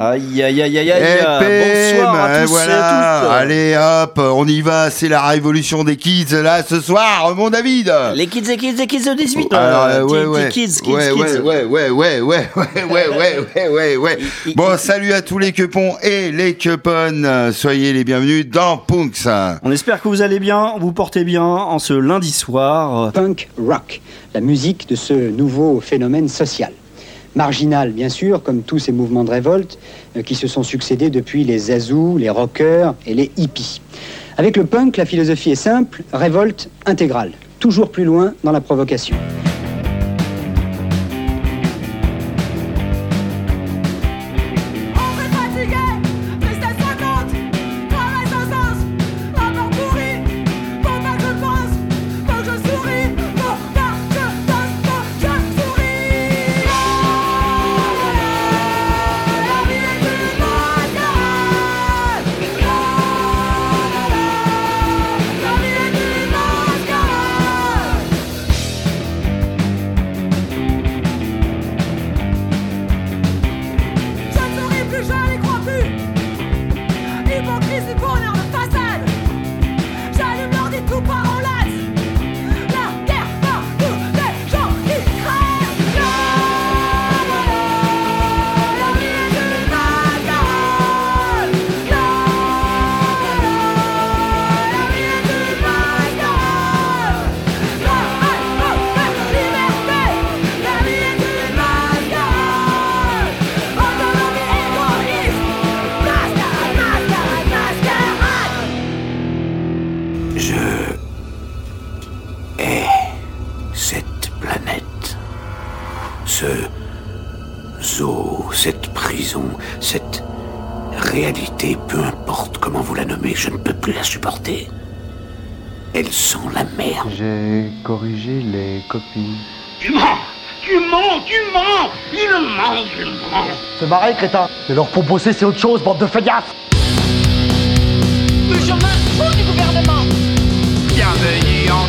Aïe aïe aïe aïe aïe. Eh, Bonsoir Pim, à tous voilà. et à toutes. Allez hop, on y va, c'est la révolution des kids là ce soir, mon David. Les kids, les kids, les kids de 18 Alors, ouais, ouais. Kids, kids, ouais, kids. ouais, ouais, ouais, ouais, ouais, ouais, ouais, ouais, ouais, ouais, Bon, salut à tous les cupons et les cuponnes. Soyez les bienvenus dans Punks. On espère que vous allez bien, vous portez bien en ce lundi soir. punk rock, la musique de ce nouveau phénomène social. Marginal, bien sûr, comme tous ces mouvements de révolte euh, qui se sont succédés depuis les zazous, les rockers et les hippies. Avec le punk, la philosophie est simple, révolte intégrale, toujours plus loin dans la provocation. Ce zoo, cette prison, cette réalité, peu importe comment vous la nommez, je ne peux plus la supporter. Elle sent la merde. J'ai corrigé les copies. Tu mens Tu mens Tu mens Il ment, il ment C'est marré, crétin. Mais leur proposer, c'est autre chose, bande de feignasses. Je m'en fous du gouvernement Bienvenue en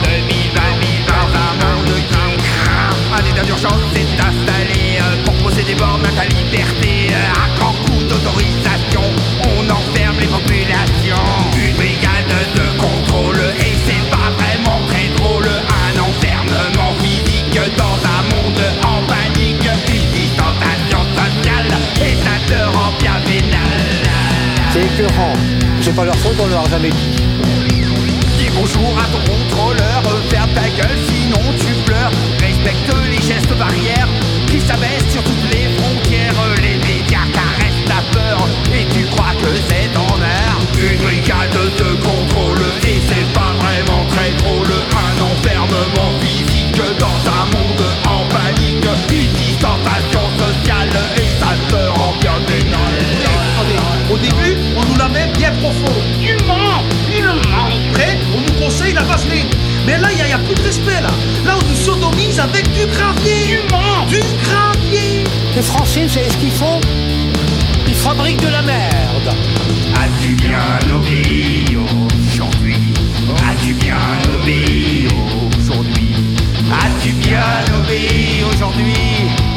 craint. Un état d'urgence s'est installé euh, pour poser des bornes à ta liberté. Euh, À grand coup d'autorisation, on enferme les populations. Une brigade de contrôle et c'est pas vraiment très drôle. Un enfermement physique dans un monde en panique. Une distanciation sociale et ça te rend bien vénal. C'est écœurant. C'est pas leur faute, on leur a jamais dit. Dis bonjour à ton contrôleur, ferme ta gueule sinon tu pleures. Respecte barrières qui s'abaissent sur toutes les frontières. Les médias caressent la peur et tu crois que c'est en air. Une brigade de contrôle et c'est pas vraiment très drôle. Un enfermement physique dans un monde en panique. Une distanciation sociale et ça te rend bien. Au début, on nous la met bien profond. Tu mens Il ment Après, on nous conseille la vaseline. Mais là, il n'y a, plus de respect, là. Là, on nous sodomise avec du gravier. Du gravier. Les Français, vous savez ce qu'ils font Ils fabriquent de la merde. As-tu bien obéi aujourd'hui As-tu bien obéi aujourd'hui As-tu bien obéi aujourd'hui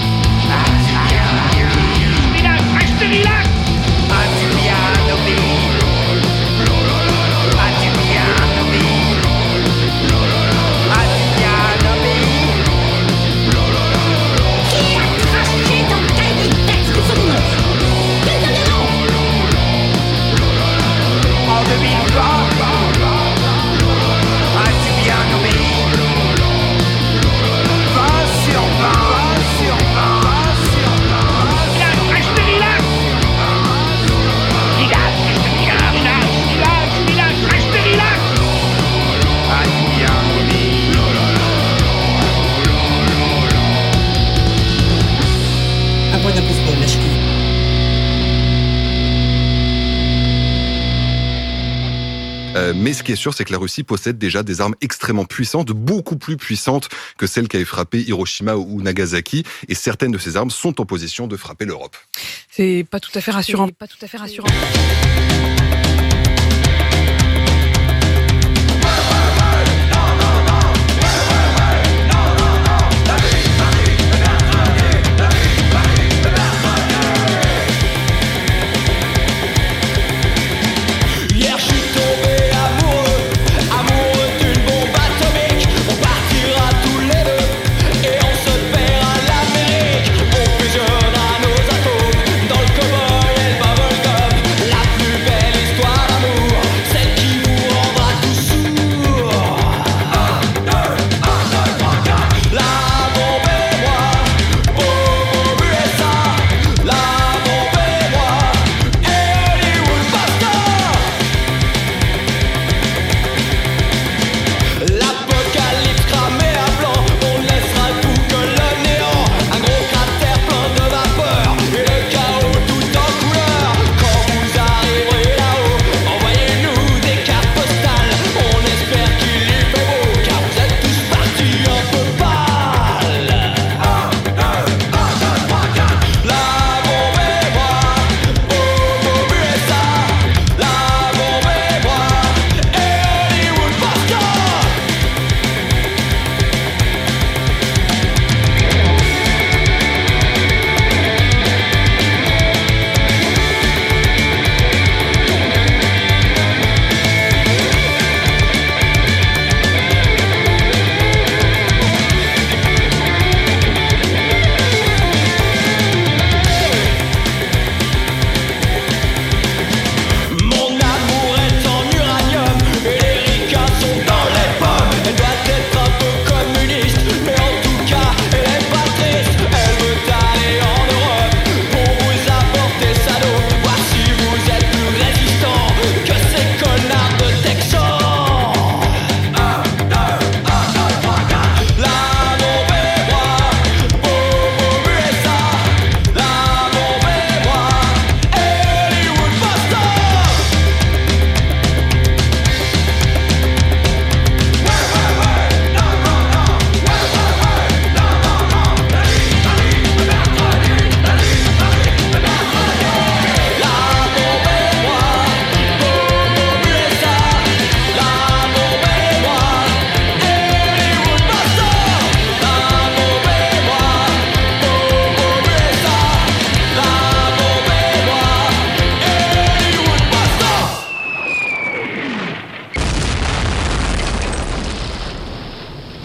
ce qui est sûr, c'est que la Russie possède déjà des armes extrêmement puissantes, beaucoup plus puissantes que celles qui avaient frappé Hiroshima ou Nagasaki. Et certaines de ces armes sont en position de frapper l'Europe. C'est pas tout à fait rassurant. Pas tout à fait rassurant.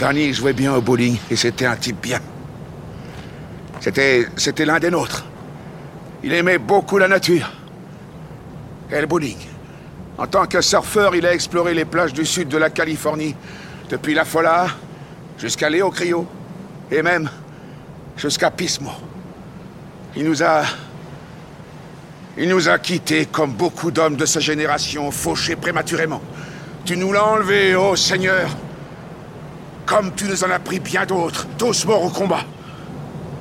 dernier jouait bien au bowling et c'était un type bien. C'était, l'un des nôtres. Il aimait beaucoup la nature. Et le bowling. En tant que surfeur, il a exploré les plages du sud de la Californie, depuis La Fola jusqu'à Léo Crio et même jusqu'à Pismo. Il nous a. Il nous a quittés comme beaucoup d'hommes de sa génération, fauchés prématurément. Tu nous l'as enlevé, ô oh Seigneur! comme tu nous en as pris bien d'autres, tous morts au combat.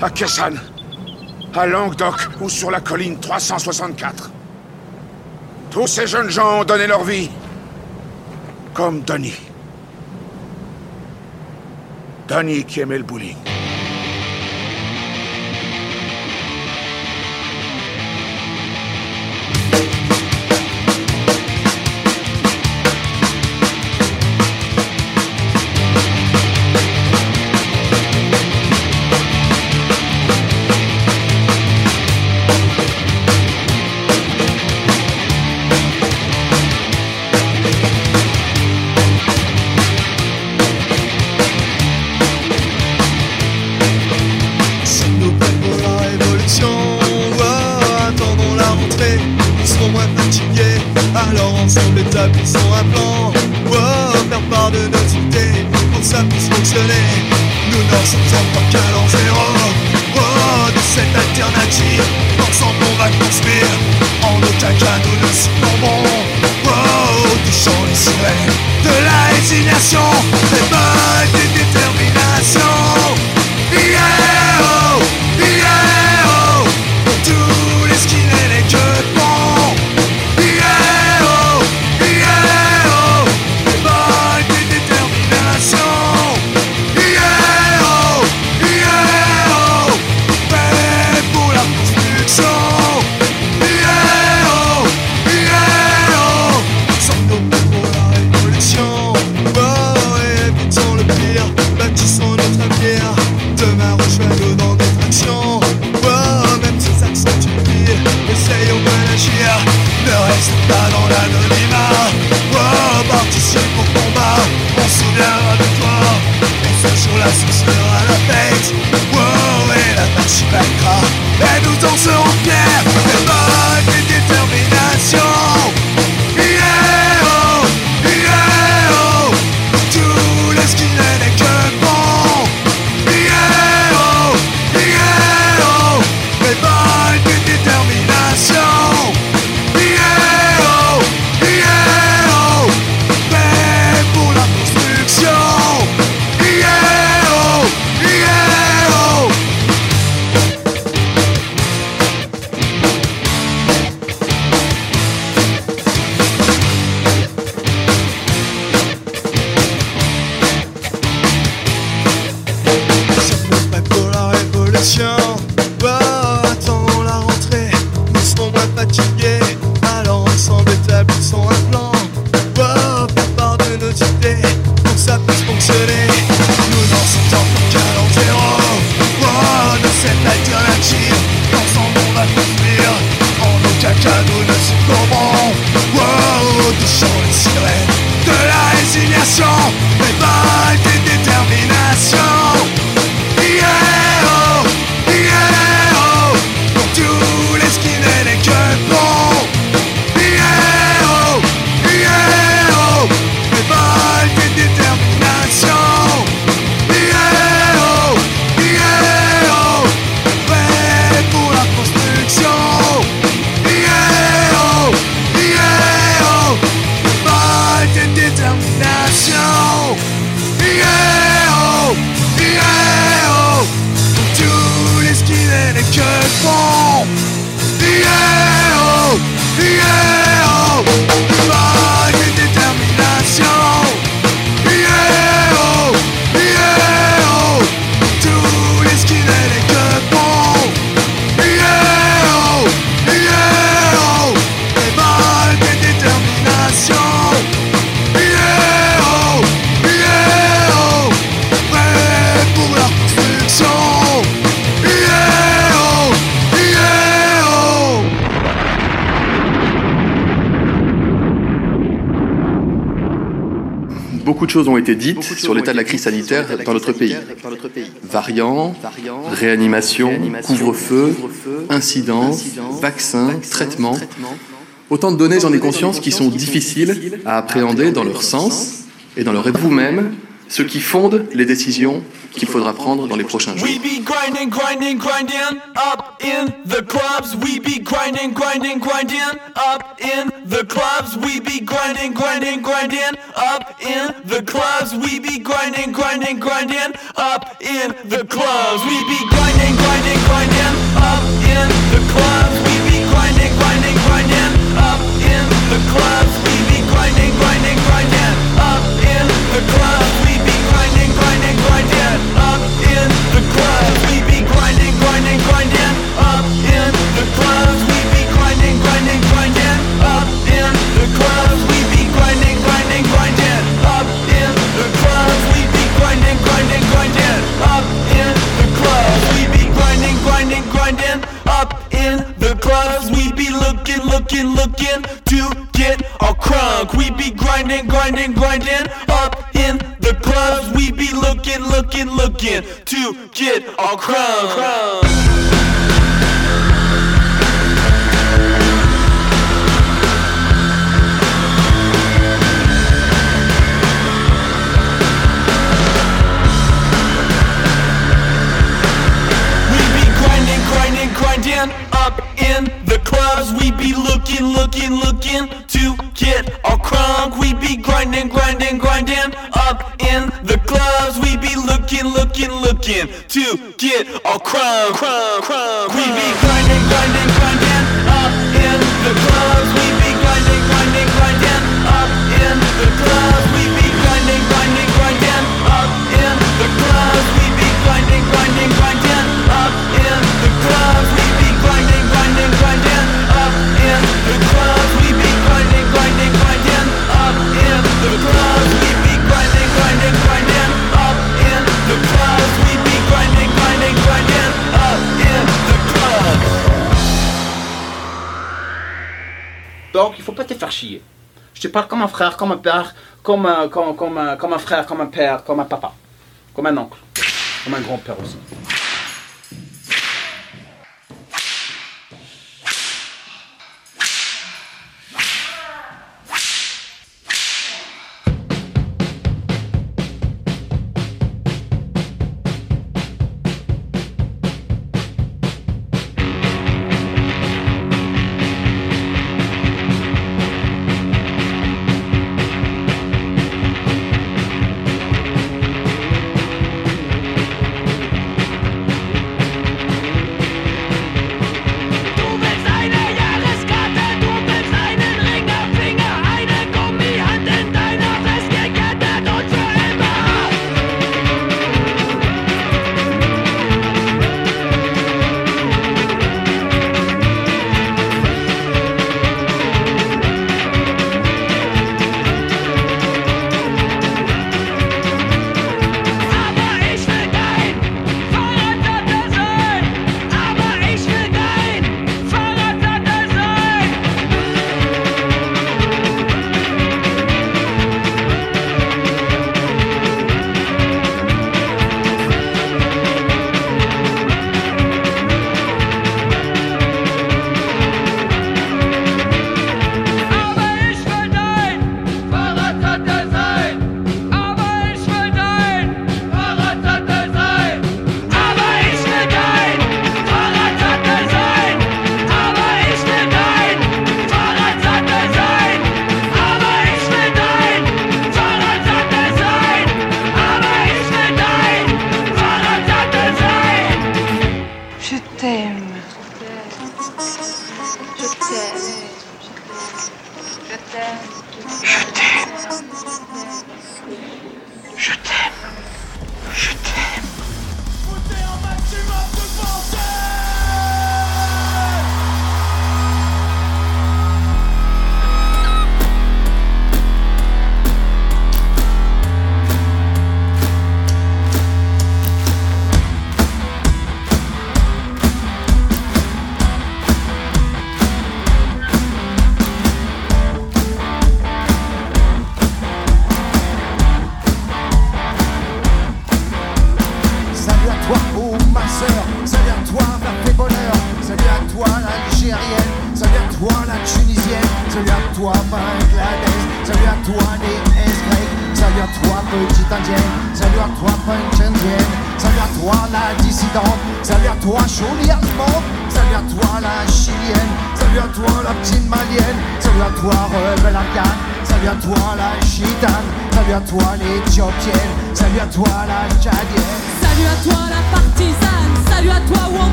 À Kessan, à Languedoc ou sur la colline 364. Tous ces jeunes gens ont donné leur vie. Comme Donny. Donny qui aimait le bowling. Show choses ont été dites sur l'état de la crise sanitaire dans notre pays. Variants, réanimation, couvre-feu, incidence, vaccins, traitements. Autant de données, j'en ai conscience, qui sont difficiles à appréhender dans leur sens et dans leur vous-même, ce qui fonde les décisions qu'il faudra prendre dans les prochains jours. We be grinding, grinding, grinding up in the clubs. We be grinding, grinding, grinding up in the clubs. We be grinding, grinding, grinding up in the clubs. We be grinding, grinding, grinding up in the clubs. We be grinding, grinding, grinding up in the clubs. We be grinding, grinding, grinding up in the clubs. Looking, looking, to get our crunk. We be grinding, grinding, grinding up in the clubs. We be looking, looking, looking to get our crunk. We clubs. We be looking, looking, looking to get our crunk. We be grinding, grinding, grinding up in the clubs. We be looking, looking, looking to get our crunk. crunk, crunk. We be grinding, grinding, grinding up in the clubs. We be grinding, grinding, grinding up in the clubs. Donc, il faut pas te faire chier. Je te parle comme un frère, comme un père, comme un, comme un, comme un frère, comme un père, comme un papa, comme un oncle, comme un grand-père aussi.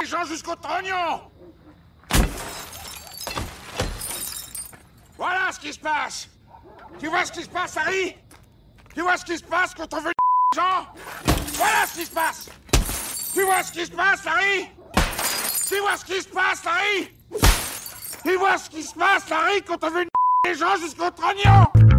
Les gens jusqu'au trognon. Voilà ce qui se passe. Tu vois ce qui se passe, Harry? Tu vois ce qui se passe quand on veut les gens? Voilà ce qui se passe. Tu vois ce qui se passe, Harry? Tu vois ce qui se passe, Harry? Tu vois ce qui se passe, Harry, quand on veut les gens jusqu'au trognon?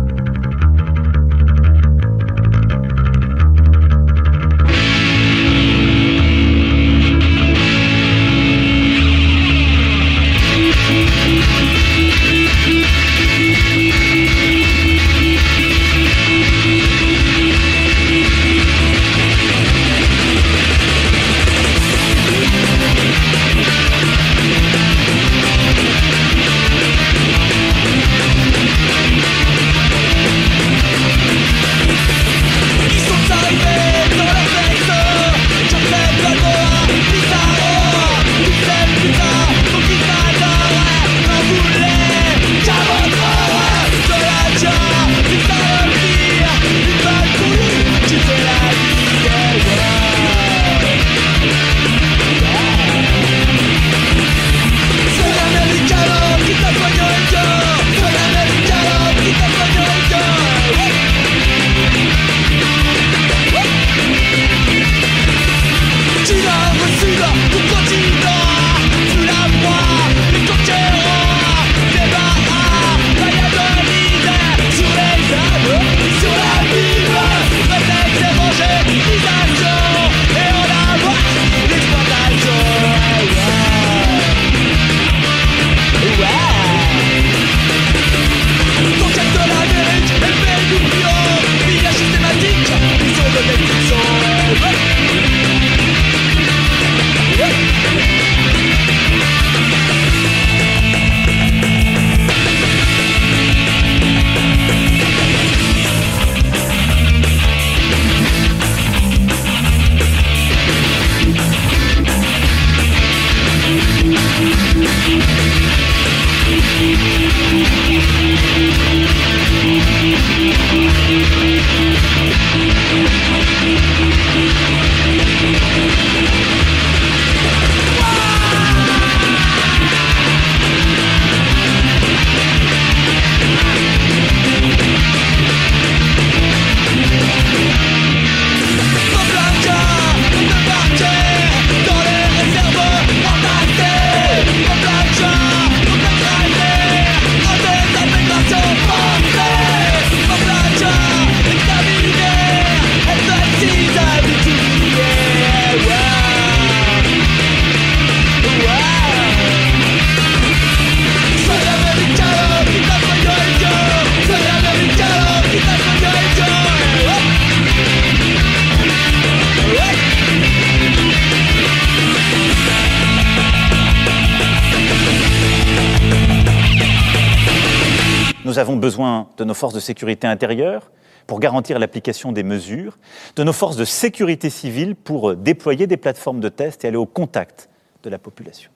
Nous avons besoin de nos forces de sécurité intérieure pour garantir l'application des mesures, de nos forces de sécurité civile pour déployer des plateformes de test et aller au contact de la population.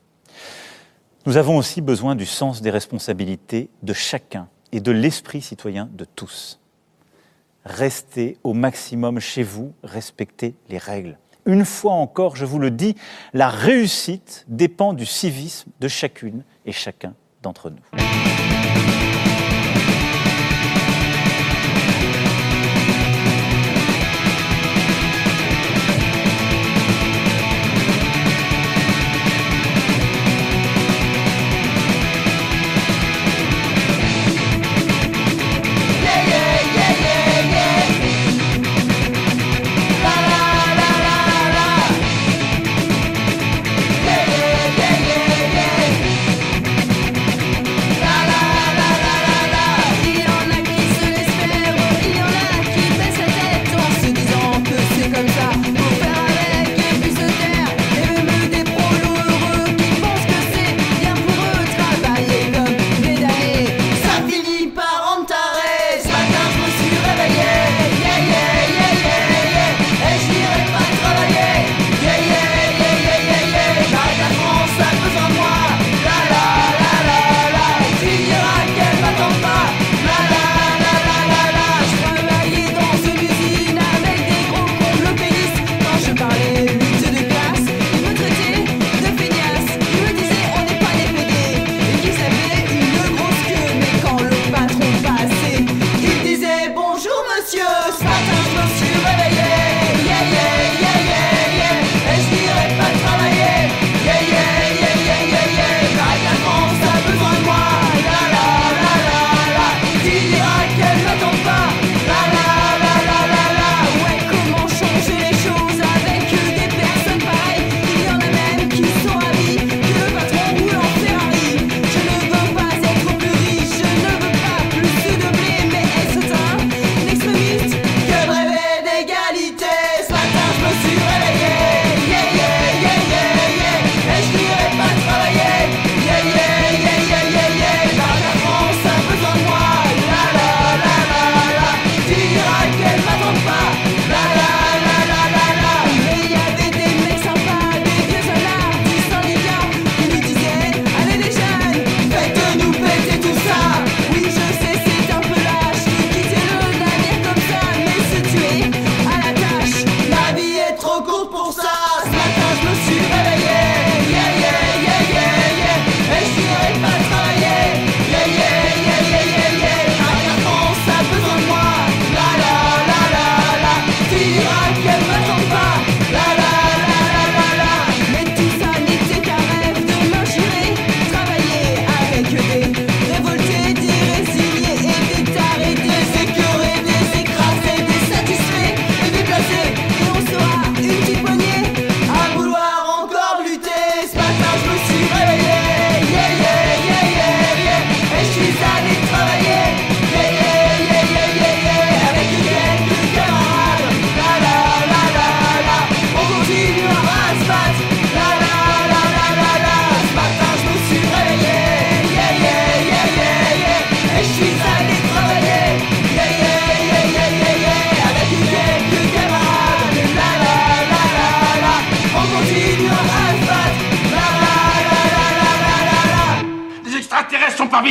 Nous avons aussi besoin du sens des responsabilités de chacun et de l'esprit citoyen de tous. Restez au maximum chez vous, respectez les règles. Une fois encore, je vous le dis, la réussite dépend du civisme de chacune et chacun d'entre nous.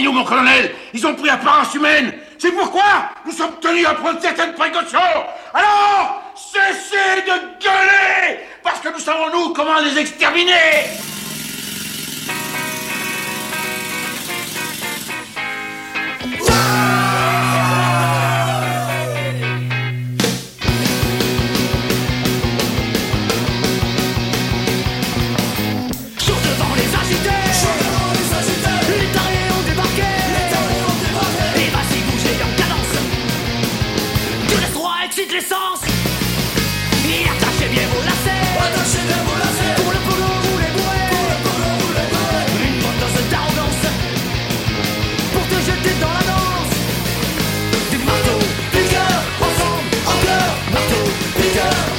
nous, mon colonel. Ils ont pris apparence humaine. C'est pourquoi nous sommes tenus à prendre certaines précautions. Alors, cessez de gueuler, parce que nous savons, nous, comment les exterminer. Freedom.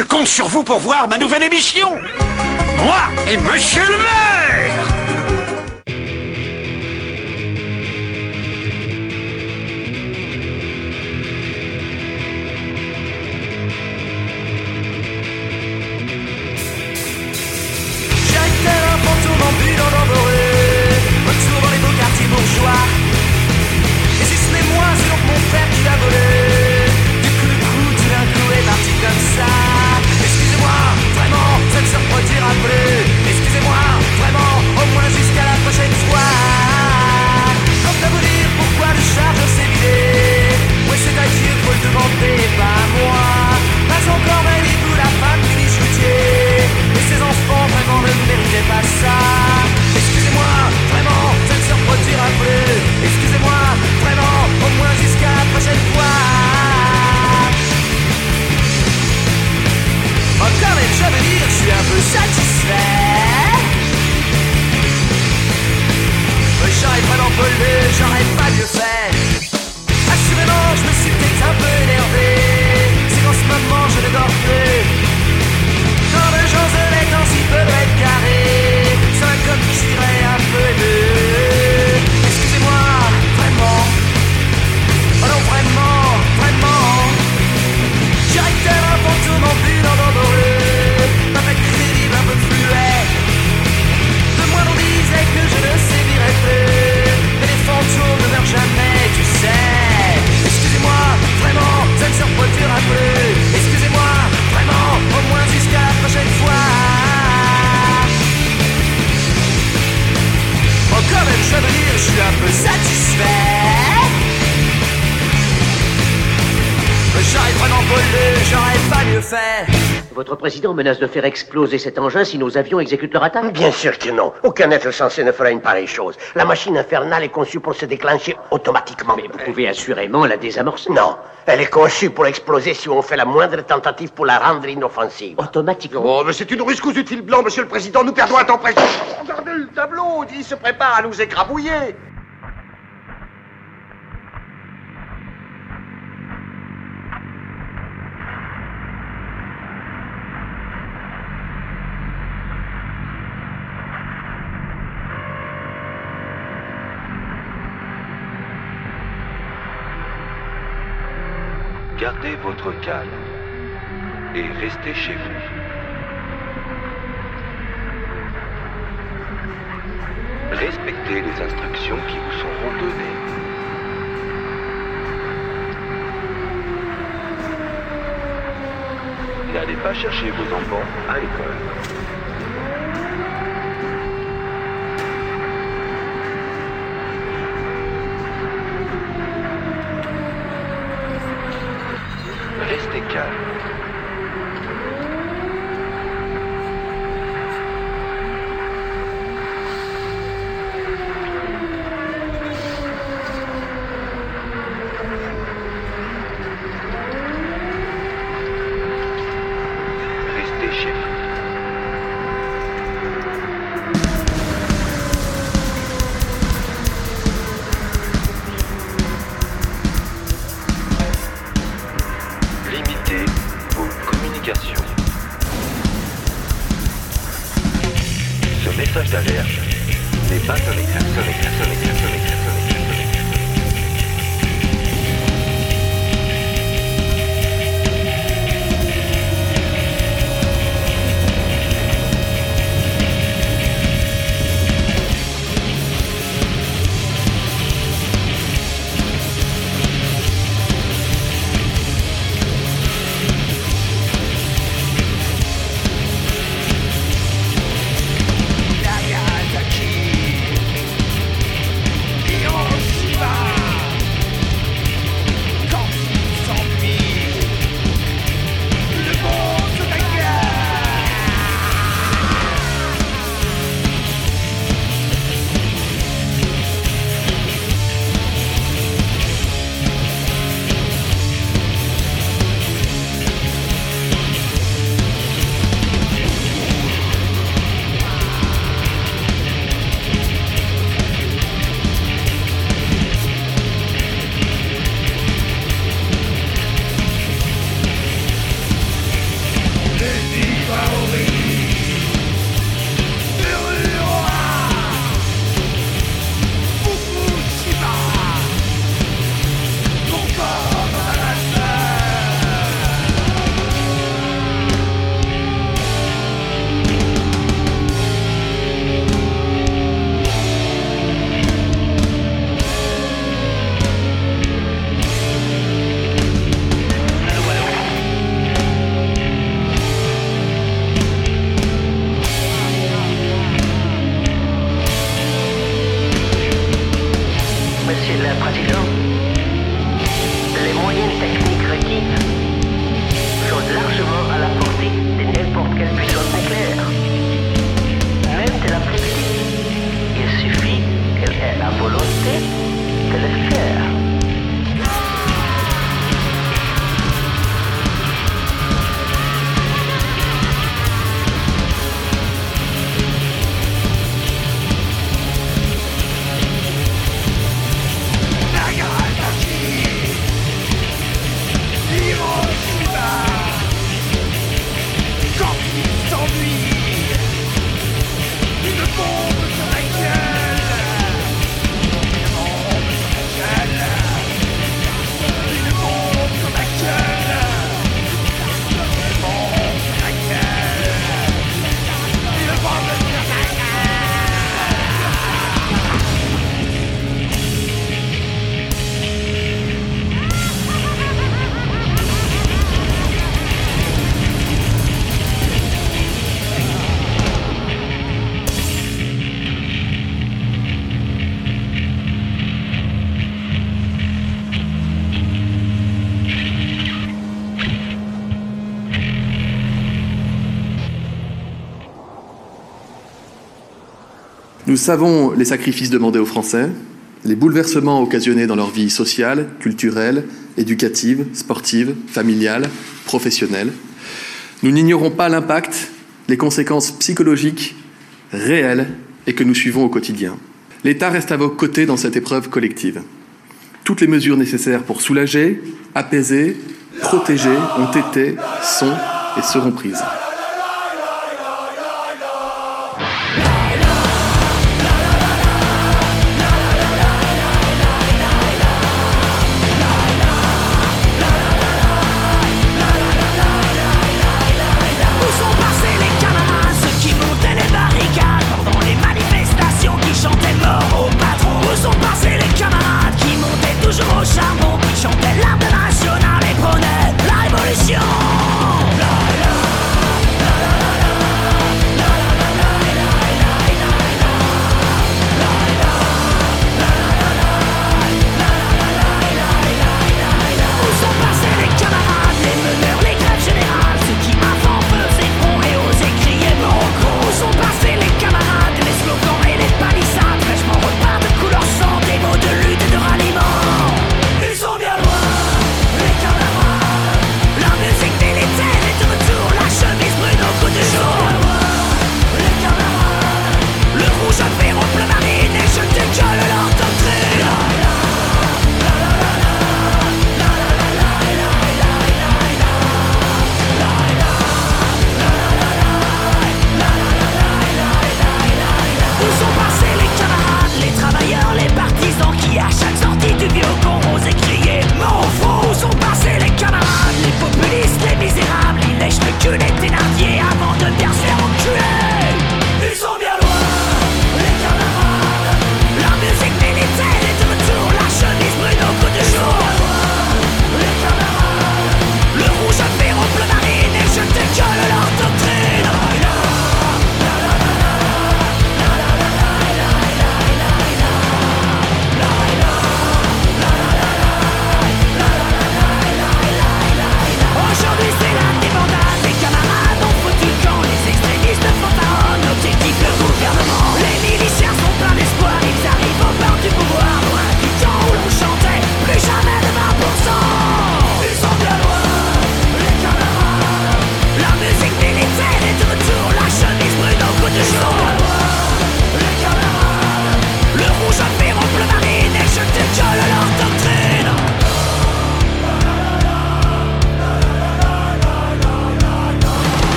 je compte sur vous pour voir ma nouvelle émission. Moi et Monsieur le maire président menace de faire exploser cet engin si nos avions exécutent leur attaque Bien sûr que non. Aucun être censé ne fera une pareille chose. La machine infernale est conçue pour se déclencher automatiquement. Mais vous pouvez assurément la désamorcer. Non. Elle est conçue pour exploser si on fait la moindre tentative pour la rendre inoffensive. Automatiquement Oh, mais c'est une ruscousse du fil blanc, monsieur le président. Nous perdons un temps précieux. Regardez le tableau. Il se prépare à nous écrabouiller. Gardez votre calme et restez chez vous. Respectez les instructions qui vous seront données. N'allez pas chercher vos enfants à l'école. Nous savons les sacrifices demandés aux Français, les bouleversements occasionnés dans leur vie sociale, culturelle, éducative, sportive, familiale, professionnelle. Nous n'ignorons pas l'impact, les conséquences psychologiques réelles et que nous suivons au quotidien. L'État reste à vos côtés dans cette épreuve collective. Toutes les mesures nécessaires pour soulager, apaiser, protéger ont été, sont et seront prises.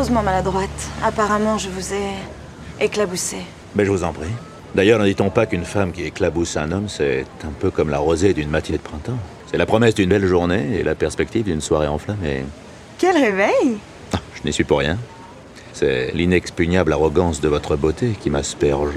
affreusement maladroite. Apparemment, je vous ai éclaboussé. Mais je vous en prie. D'ailleurs, ne dit-on pas qu'une femme qui éclabousse un homme, c'est un peu comme la rosée d'une matinée de printemps C'est la promesse d'une belle journée et la perspective d'une soirée en flammes et... Quel réveil ah, Je n'y suis pour rien. C'est l'inexpugnable arrogance de votre beauté qui m'asperge.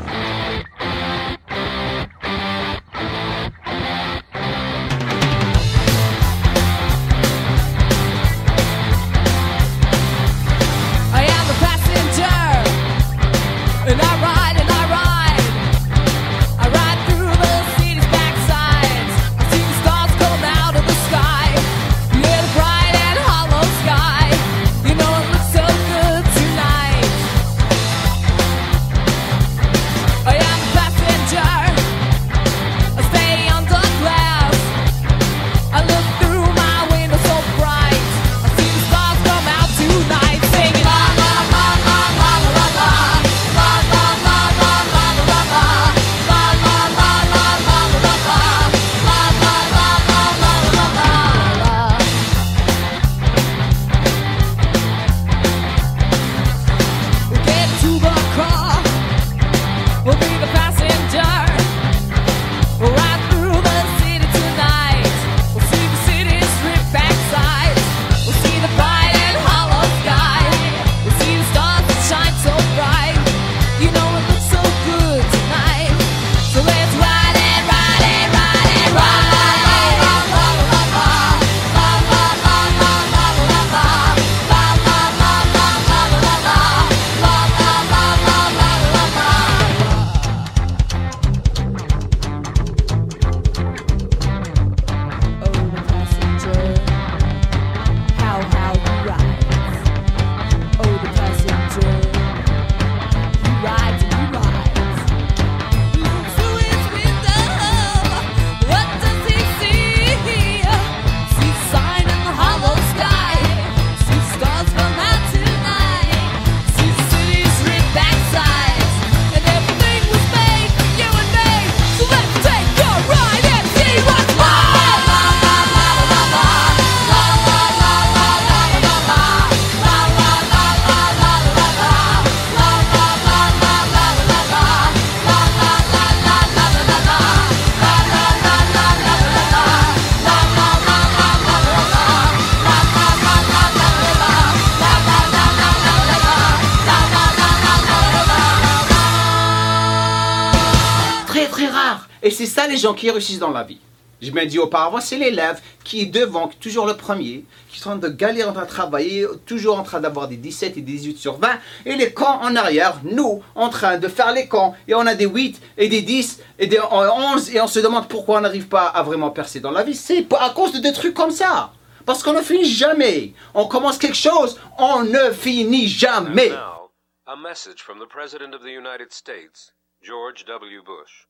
Les gens qui réussissent dans la vie. Je me dis auparavant, c'est l'élève qui est devant, toujours le premier, qui est en train de galérer, en train de travailler, toujours en train d'avoir des 17 et des 18 sur 20, et les camps en arrière, nous, en train de faire les camps, et on a des 8 et des 10 et des 11, et on se demande pourquoi on n'arrive pas à vraiment percer dans la vie. C'est à cause de des trucs comme ça. Parce qu'on ne finit jamais. On commence quelque chose, on ne finit jamais. Now, a message from the President of the United States, George W. Bush.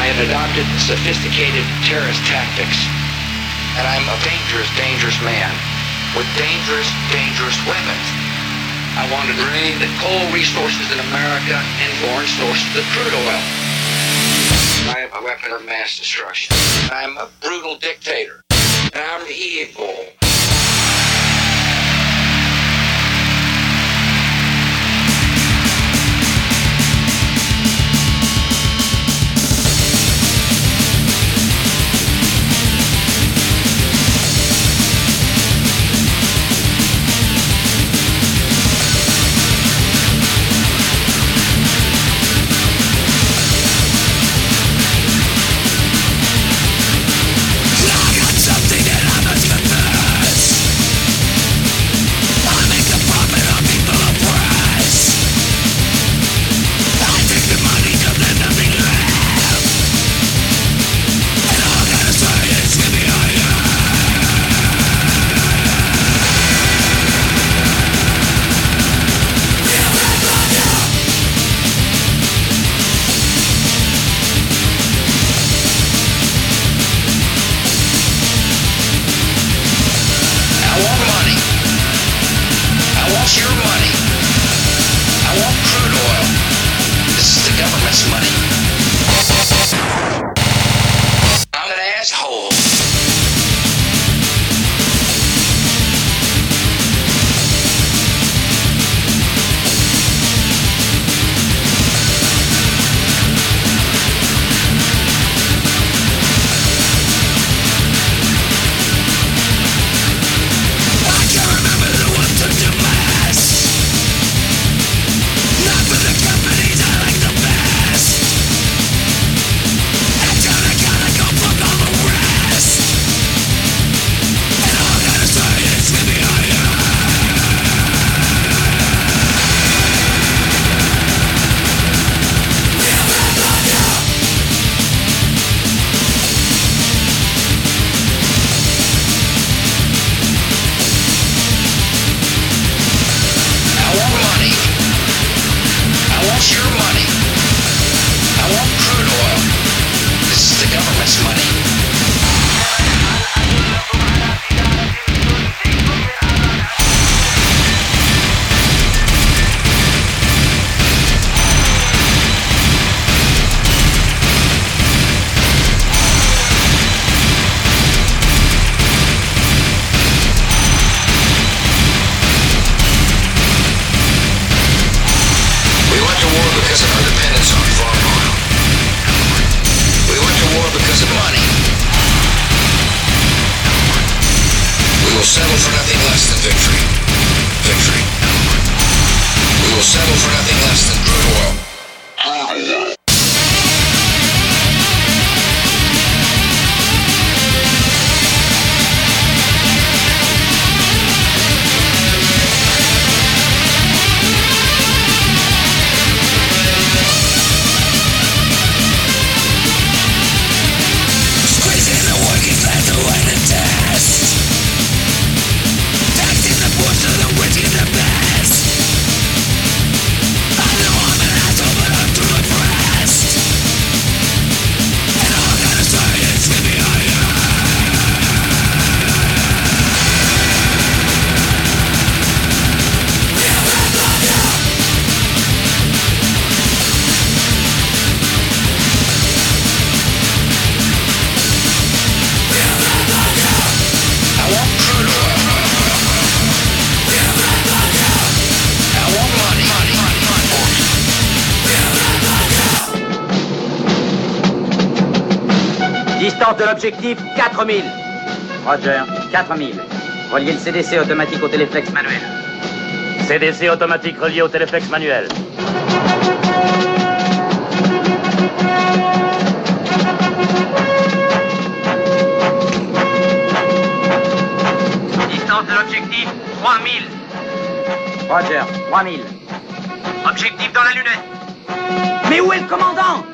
I have adopted sophisticated terrorist tactics, and I'm a dangerous, dangerous man with dangerous, dangerous weapons. I want to drain the coal resources in America and foreign sources of crude oil. I am a weapon of mass destruction. I'm a brutal dictator. I'm evil. 4000. Reliez le CDC automatique au téléflex manuel. CDC automatique relié au téléflex manuel. Distance de l'objectif, 3000. Roger, 3000. Objectif dans la lunette. Mais où est le commandant?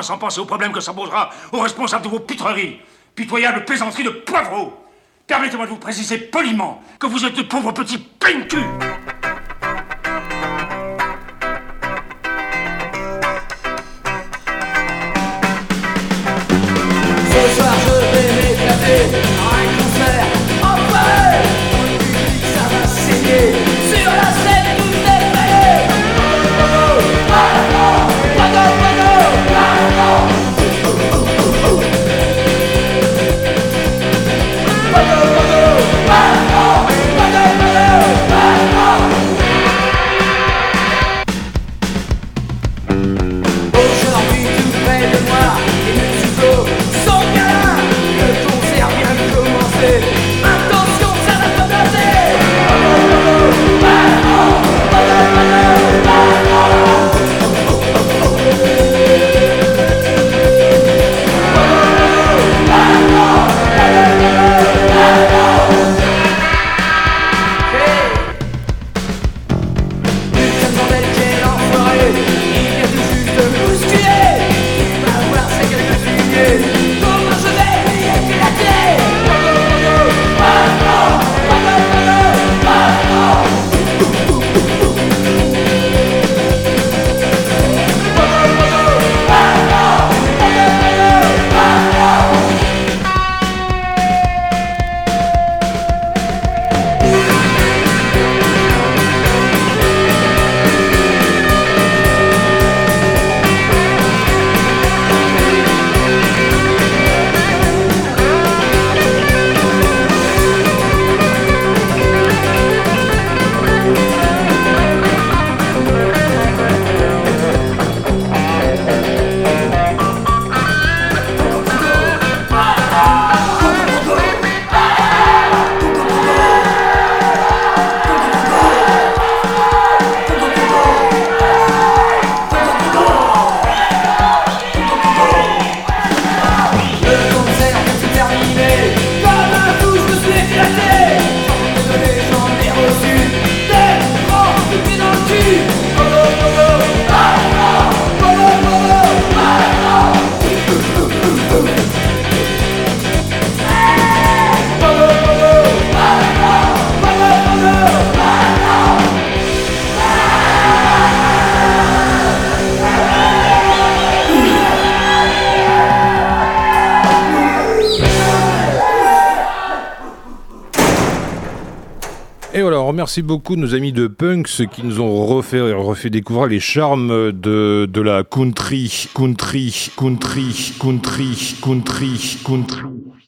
Sans penser aux problèmes que ça posera aux responsables de vos pitreries. Pitoyables plaisanteries de poivreaux. Permettez-moi de vous préciser poliment que vous êtes de pauvres petits peigne-cul. Remercie beaucoup nos amis de Punks qui nous ont refait, refait découvrir les charmes de, de la country, country, country, country, country, country.